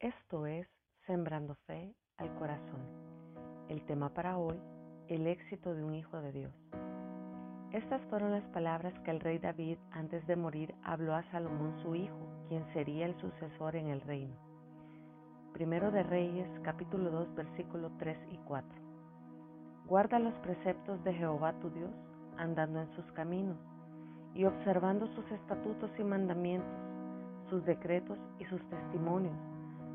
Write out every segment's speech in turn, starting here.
Esto es Sembrando Fe al Corazón. El tema para hoy, el éxito de un hijo de Dios. Estas fueron las palabras que el rey David antes de morir habló a Salomón su hijo, quien sería el sucesor en el reino. Primero de Reyes, capítulo 2, versículos 3 y 4. Guarda los preceptos de Jehová tu Dios, andando en sus caminos y observando sus estatutos y mandamientos, sus decretos y sus testimonios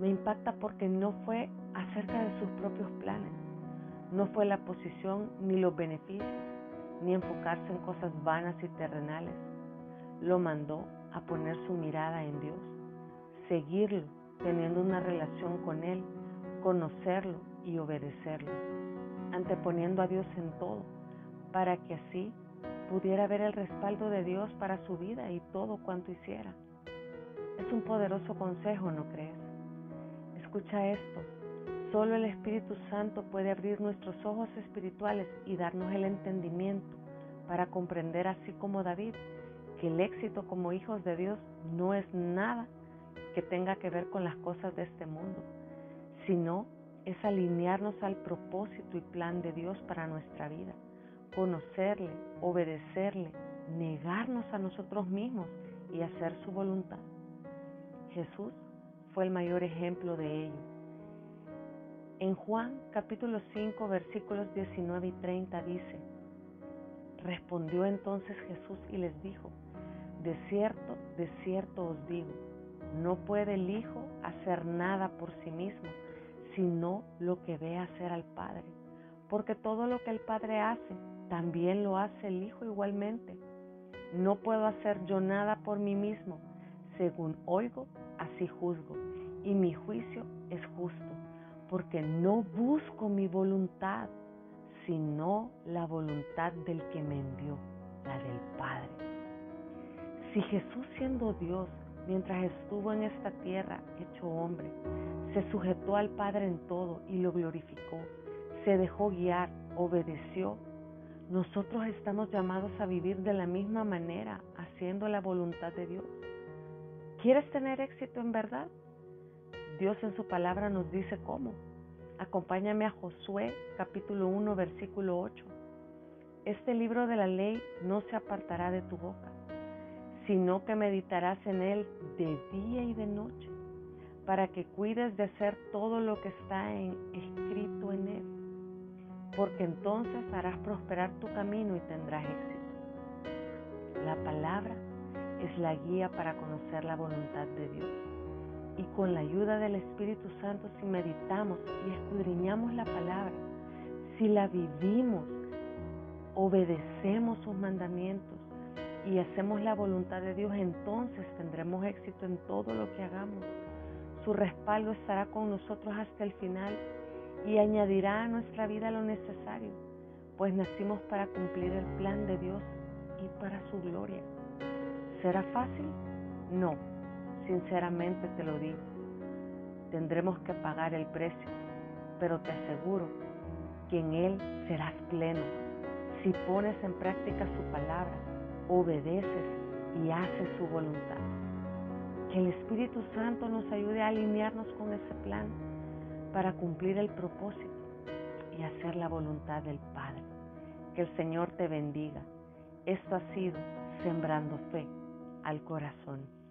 me impacta porque no fue acerca de sus propios planes, no fue la posición ni los beneficios, ni enfocarse en cosas vanas y terrenales. Lo mandó a poner su mirada en Dios, seguirlo, teniendo una relación con Él, conocerlo y obedecerlo, anteponiendo a Dios en todo, para que así pudiera ver el respaldo de Dios para su vida y todo cuanto hiciera. Es un poderoso consejo, ¿no crees? Escucha esto. Solo el Espíritu Santo puede abrir nuestros ojos espirituales y darnos el entendimiento para comprender, así como David, que el éxito como hijos de Dios no es nada que tenga que ver con las cosas de este mundo, sino es alinearnos al propósito y plan de Dios para nuestra vida, conocerle, obedecerle, negarnos a nosotros mismos y hacer su voluntad. Jesús fue el mayor ejemplo de ello. En Juan capítulo 5 versículos 19 y 30 dice, Respondió entonces Jesús y les dijo, De cierto, de cierto os digo, no puede el Hijo hacer nada por sí mismo, sino lo que ve hacer al Padre, porque todo lo que el Padre hace, también lo hace el Hijo igualmente. No puedo hacer yo nada por mí mismo, según oigo, así juzgo, y mi juicio es justo, porque no busco mi voluntad, sino la voluntad del que me envió, la del Padre. Si Jesús siendo Dios, mientras estuvo en esta tierra hecho hombre, se sujetó al Padre en todo y lo glorificó, se dejó guiar, obedeció, nosotros estamos llamados a vivir de la misma manera, haciendo la voluntad de Dios. ¿Quieres tener éxito en verdad? Dios en su palabra nos dice cómo. Acompáñame a Josué capítulo 1 versículo 8. Este libro de la ley no se apartará de tu boca, sino que meditarás en él de día y de noche, para que cuides de hacer todo lo que está escrito en él, porque entonces harás prosperar tu camino y tendrás éxito. La palabra es la guía para conocer la voluntad de Dios. Y con la ayuda del Espíritu Santo, si meditamos y escudriñamos la palabra, si la vivimos, obedecemos sus mandamientos y hacemos la voluntad de Dios, entonces tendremos éxito en todo lo que hagamos. Su respaldo estará con nosotros hasta el final y añadirá a nuestra vida lo necesario, pues nacimos para cumplir el plan de Dios y para su gloria. ¿Será fácil? No, sinceramente te lo digo. Tendremos que pagar el precio, pero te aseguro que en Él serás pleno si pones en práctica su palabra, obedeces y haces su voluntad. Que el Espíritu Santo nos ayude a alinearnos con ese plan para cumplir el propósito y hacer la voluntad del Padre. Que el Señor te bendiga. Esto ha sido Sembrando Fe al corazón.